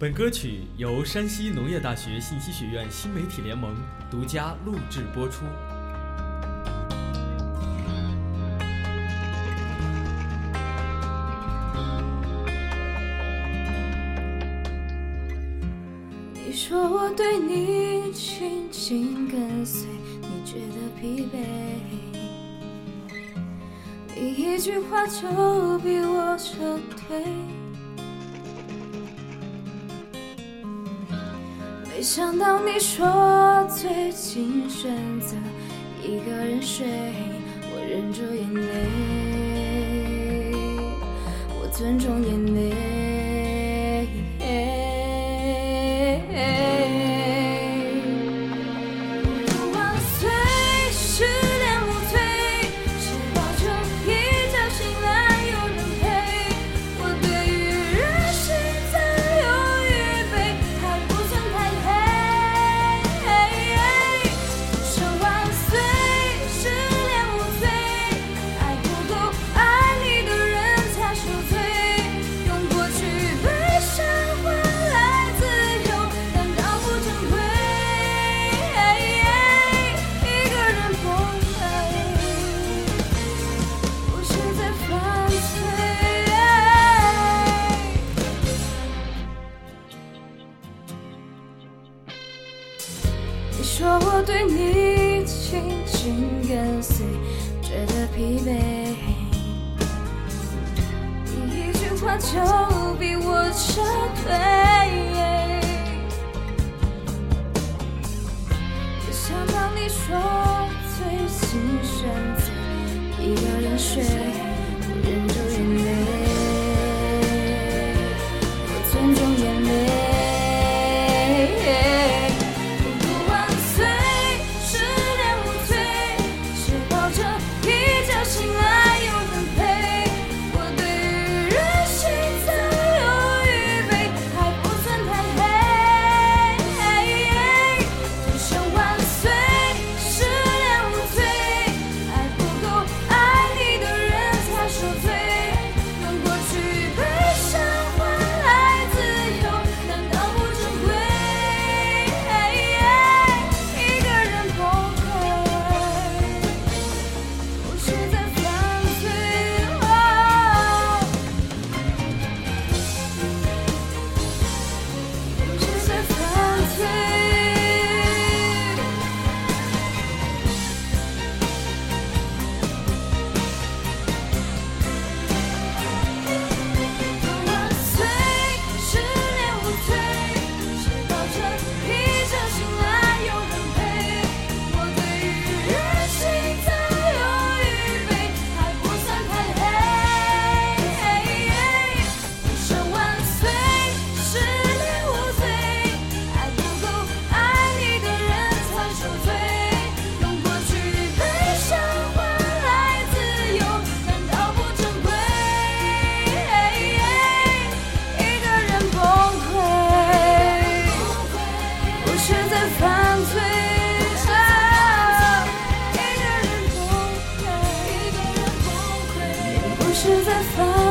本歌曲由山西农业大学信息学院新媒体联盟独家录制播出。你说我对你紧紧跟随，你觉得疲惫，你一句话就逼我撤退。没想到你说最近选择一个人睡，我忍住眼泪，我尊重眼泪。你说我对你紧紧跟随，觉得疲惫。你一句话就逼我撤退。没想到你说最新选择，一个人睡，我忍住眼泪。是在发